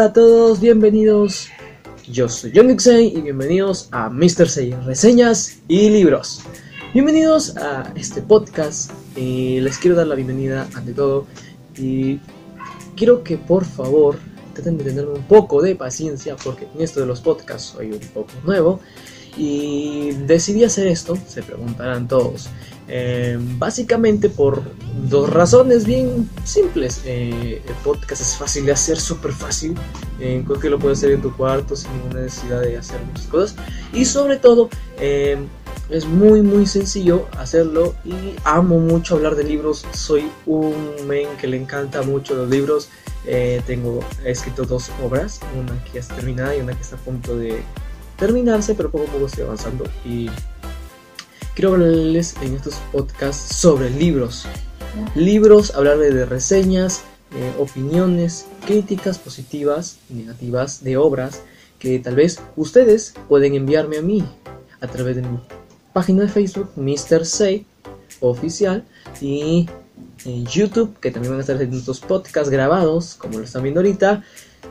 hola a todos, bienvenidos. Yo soy John Dixey y bienvenidos a Mr. Say Reseñas y Libros. Bienvenidos a este podcast. y les quiero dar la bienvenida ante todo y quiero que por favor traten de tenerme un poco de paciencia porque en esto de los podcasts soy un poco nuevo y decidí hacer esto, se preguntarán todos. Eh, básicamente por dos razones bien simples. Eh, el podcast es fácil de hacer, súper fácil. Eh, creo que lo puedes hacer en tu cuarto sin ninguna necesidad de hacer muchas cosas. Y sobre todo, es muy muy sencillo hacerlo y amo mucho hablar de libros. Soy un men que le encanta mucho los libros. tengo he escrito dos obras, una que ya está terminada y una que está a punto de terminarse, pero poco a poco estoy avanzando y quiero hablarles en estos podcasts sobre libros. Libros, hablarles de reseñas, eh, opiniones, críticas positivas y negativas de obras que tal vez ustedes pueden enviarme a mí a través de mi página de Facebook, Mr. Say Oficial, y en YouTube, que también van a estar estos podcasts grabados, como lo están viendo ahorita,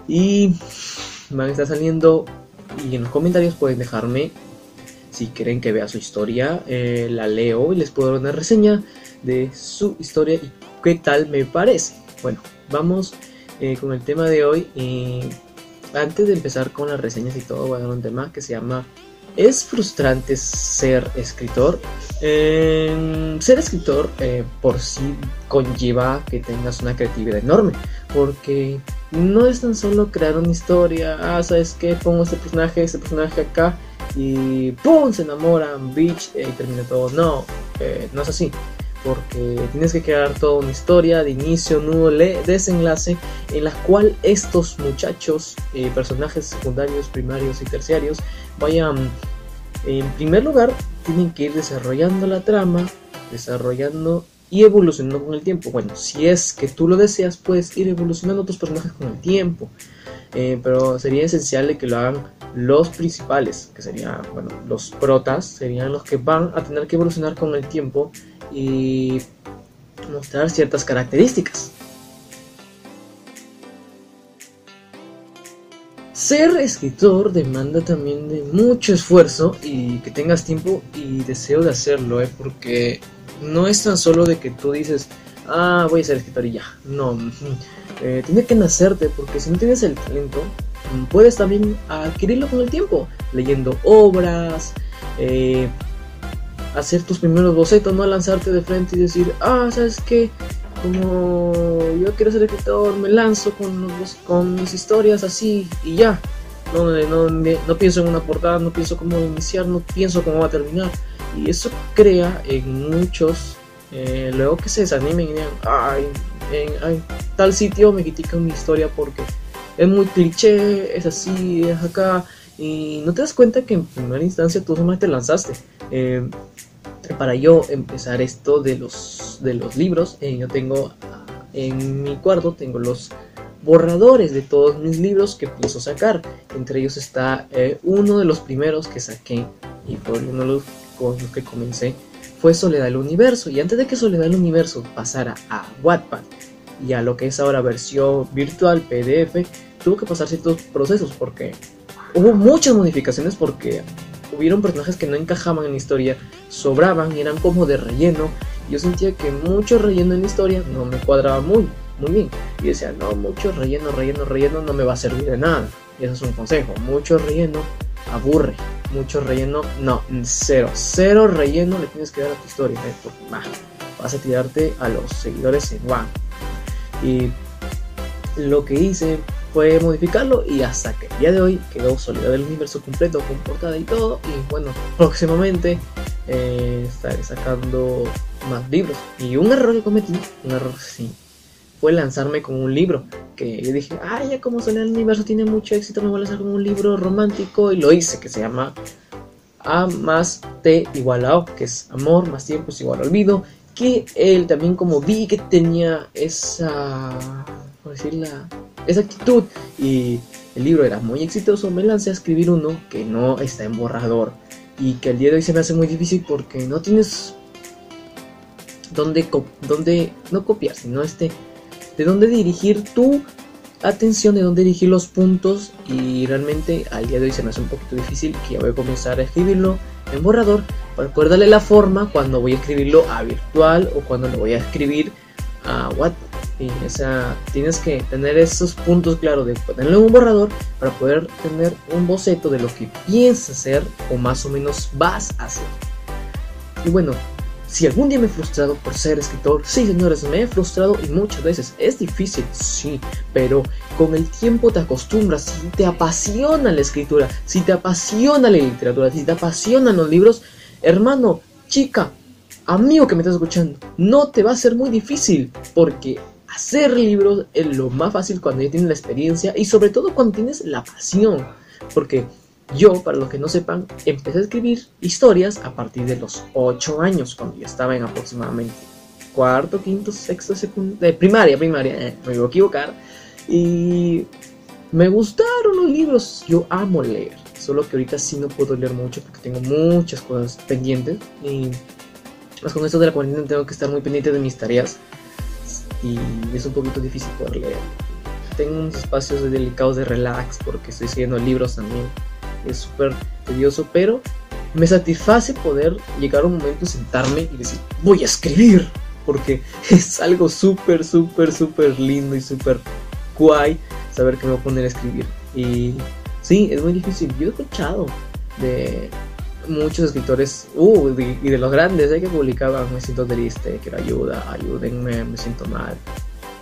y van a estar saliendo, y en los comentarios pueden dejarme si quieren que vea su historia, eh, la leo y les puedo dar una reseña de su historia y qué tal me parece. Bueno, vamos eh, con el tema de hoy. Y antes de empezar con las reseñas y todo, voy a dar un tema que se llama ¿Es frustrante ser escritor? ser escritor eh, por sí conlleva que tengas una creatividad enorme, porque no es tan solo crear una historia, ah, ¿sabes qué? Pongo este personaje, este personaje acá y ¡pum! se enamoran, bitch, y termina todo. No, eh, no es así. Porque tienes que crear toda una historia de inicio, nudo, desenlace, en la cual estos muchachos, eh, personajes secundarios, primarios y terciarios, vayan, en primer lugar, tienen que ir desarrollando la trama, desarrollando y evolucionando con el tiempo. Bueno, si es que tú lo deseas, puedes ir evolucionando tus personajes con el tiempo. Eh, pero sería esencial que lo hagan los principales, que serían, bueno, los protas, serían los que van a tener que evolucionar con el tiempo y mostrar ciertas características. Ser escritor demanda también de mucho esfuerzo y que tengas tiempo y deseo de hacerlo, ¿eh? porque no es tan solo de que tú dices, ah, voy a ser escritor y ya. No, eh, tiene que nacerte porque si no tienes el talento, puedes también adquirirlo con el tiempo, leyendo obras, eh, hacer tus primeros bocetos, no lanzarte de frente y decir, ah, ¿sabes qué? Como yo quiero ser escritor, me lanzo con, con mis historias así y ya. No, no, no, pienso en una portada, no pienso cómo iniciar, no pienso cómo va a terminar. Y eso crea en muchos, eh, luego que se desanimen y digan, ay, en, tal sitio me critican mi historia porque es muy cliché, es así, es acá, y no te das cuenta que en primera instancia tú solamente te lanzaste. Eh, para yo empezar esto de los, de los libros, eh, yo tengo en mi cuarto, tengo los borradores de todos mis libros que pienso sacar. Entre ellos está uno de los primeros que saqué y fue uno de los con los que comencé. Fue Soledad del Universo. Y antes de que Soledad del Universo pasara a Wattpad y a lo que es ahora versión virtual PDF, tuvo que pasar ciertos procesos porque hubo muchas modificaciones porque hubieron personajes que no encajaban en la historia, sobraban y eran como de relleno. Yo sentía que mucho relleno en la historia no me cuadraba muy, muy bien. Y decía, no, mucho relleno, relleno, relleno no me va a servir de nada. Y eso es un consejo, mucho relleno aburre. Mucho relleno, no, cero, cero relleno le tienes que dar a tu historia, ¿eh? porque vas a tirarte a los seguidores en one. Y lo que hice fue modificarlo y hasta que el día de hoy quedó Soledad del Universo completo con portada y todo. Y bueno, próximamente eh, estaré sacando más libros. Y un error que cometí, un error sí, fue lanzarme con un libro. Que yo dije, ay, ya como Soledad del Universo tiene mucho éxito, me voy a lanzar con un libro romántico. Y lo hice, que se llama A más T igual a que es amor más tiempo es igual olvido que él también como vi que tenía esa, por decirla, esa actitud y el libro era muy exitoso, me lancé a escribir uno que no está en borrador y que al día de hoy se me hace muy difícil porque no tienes donde, donde no copiar, sino este, de dónde dirigir tu atención de dónde dirigir los puntos y realmente al día de hoy se me hace un poquito difícil que ya voy a comenzar a escribirlo en borrador para poder darle la forma cuando voy a escribirlo a virtual o cuando lo voy a escribir a WhatsApp. Y, tienes que tener esos puntos claros de en un borrador para poder tener un boceto de lo que piensas hacer o más o menos vas a hacer. Y bueno, si algún día me he frustrado por ser escritor, sí señores, me he frustrado y muchas veces es difícil, sí, pero con el tiempo te acostumbras, si te apasiona la escritura, si te apasiona la literatura, si te apasionan los libros, hermano, chica, amigo que me estás escuchando, no te va a ser muy difícil porque hacer libros es lo más fácil cuando ya tienes la experiencia y sobre todo cuando tienes la pasión, porque yo, para los que no sepan, empecé a escribir historias a partir de los 8 años, cuando yo estaba en aproximadamente cuarto, quinto, sexto, segundo, de primaria, primaria, eh, me voy a equivocar. Y me gustaron los libros, yo amo leer, solo que ahorita sí no puedo leer mucho porque tengo muchas cosas pendientes. Y más con esto de la cuarentena tengo que estar muy pendiente de mis tareas y es un poquito difícil poder leer. Tengo unos espacios delicados de relax porque estoy siguiendo libros también es súper tedioso, pero me satisface poder llegar a un momento, sentarme y decir, voy a escribir, porque es algo súper, súper, súper lindo y súper guay saber que me voy a poner a escribir. Y sí, es muy difícil. Yo he escuchado de muchos escritores, uh, y de los grandes, que publicaban, me siento triste, quiero ayuda, ayúdenme, me siento mal.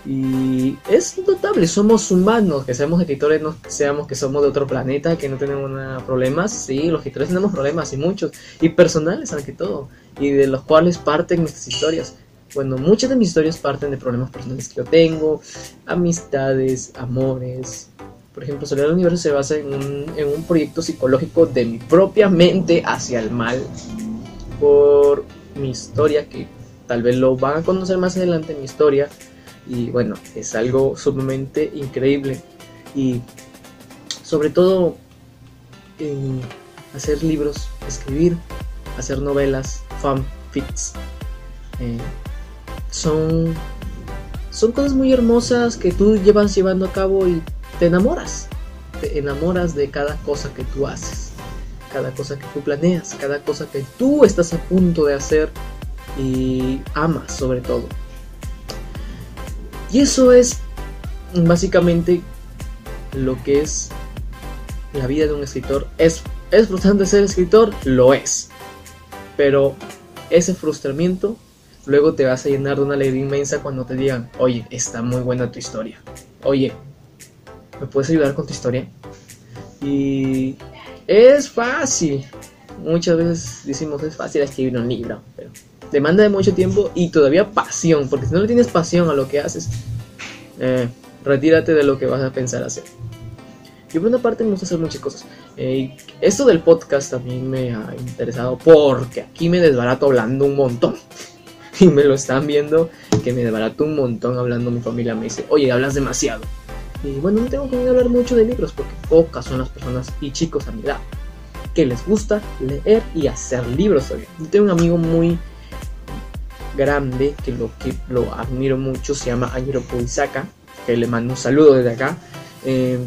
Y es notable, somos humanos, que seamos escritores, no seamos que somos de otro planeta, que no tenemos problemas. Sí, los escritores tenemos problemas y muchos, y personales ante todo, y de los cuales parten nuestras historias. Bueno, muchas de mis historias parten de problemas personales que yo tengo, amistades, amores. Por ejemplo, Soledad del Universo se basa en un, en un proyecto psicológico de mi propia mente hacia el mal, por mi historia, que tal vez lo van a conocer más adelante en mi historia y bueno, es algo sumamente increíble. Y sobre todo hacer libros, escribir, hacer novelas, fanfics. Eh, son, son cosas muy hermosas que tú llevas llevando a cabo y te enamoras. Te enamoras de cada cosa que tú haces, cada cosa que tú planeas, cada cosa que tú estás a punto de hacer y amas sobre todo. Y eso es básicamente lo que es la vida de un escritor. ¿Es, ¿Es frustrante ser escritor? Lo es. Pero ese frustramiento luego te vas a llenar de una alegría inmensa cuando te digan, oye, está muy buena tu historia. Oye, ¿me puedes ayudar con tu historia? Y es fácil. Muchas veces decimos es fácil escribir un libro, pero demanda de mucho tiempo y todavía pasión, porque si no le tienes pasión a lo que haces, eh, retírate de lo que vas a pensar hacer. Yo por una parte me gusta hacer muchas cosas. Eh, esto del podcast también me ha interesado porque aquí me desbarato hablando un montón. Y me lo están viendo que me desbarato un montón hablando. Mi familia me dice, oye, hablas demasiado. Y bueno, no tengo que hablar mucho de libros porque pocas son las personas y chicos a mi edad que les gusta leer y hacer libros. Yo tengo un amigo muy grande que lo que lo admiro mucho se llama Añiro Puisaka que le mando un saludo desde acá eh,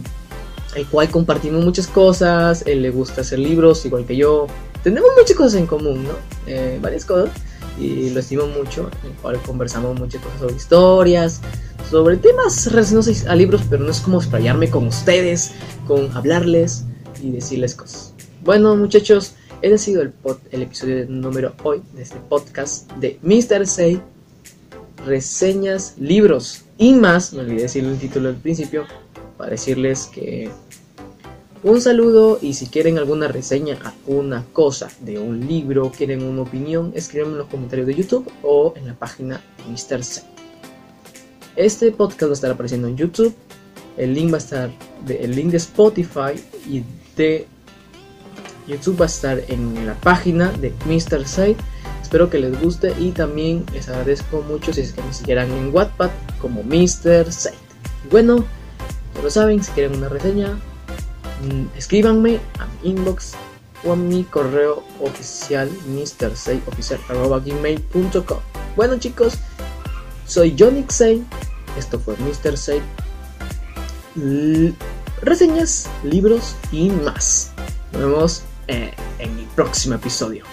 el cual compartimos muchas cosas él le gusta hacer libros igual que yo. Tenemos muchas cosas en común no eh, varias cosas y lo estimo mucho el cual conversamos muchas cosas sobre historias sobre temas relacionados a libros pero no es como explayarme con ustedes con hablarles y decirles cosas. Bueno muchachos este ha sido el, episodio número hoy de este podcast de Mr. Say, reseñas, libros y más. Me olvidé decirle el título al principio para decirles que un saludo y si quieren alguna reseña, alguna cosa de un libro, quieren una opinión, escríbanme en los comentarios de YouTube o en la página de Mr. Say. Este podcast va a estar apareciendo en YouTube. El link va a estar, el link de Spotify y de YouTube va a estar en la página de Mr. Site. Espero que les guste y también les agradezco mucho si es que me siguieran en Wattpad como Mr. Site. Bueno, ya lo saben, si quieren una reseña, mm, escríbanme a mi inbox o a mi correo oficial mrsiteoficial.gmail.com Bueno chicos, soy Johnny Say, esto fue Mr. Say reseñas, libros y más. Nos vemos eh, en el próximo episodio.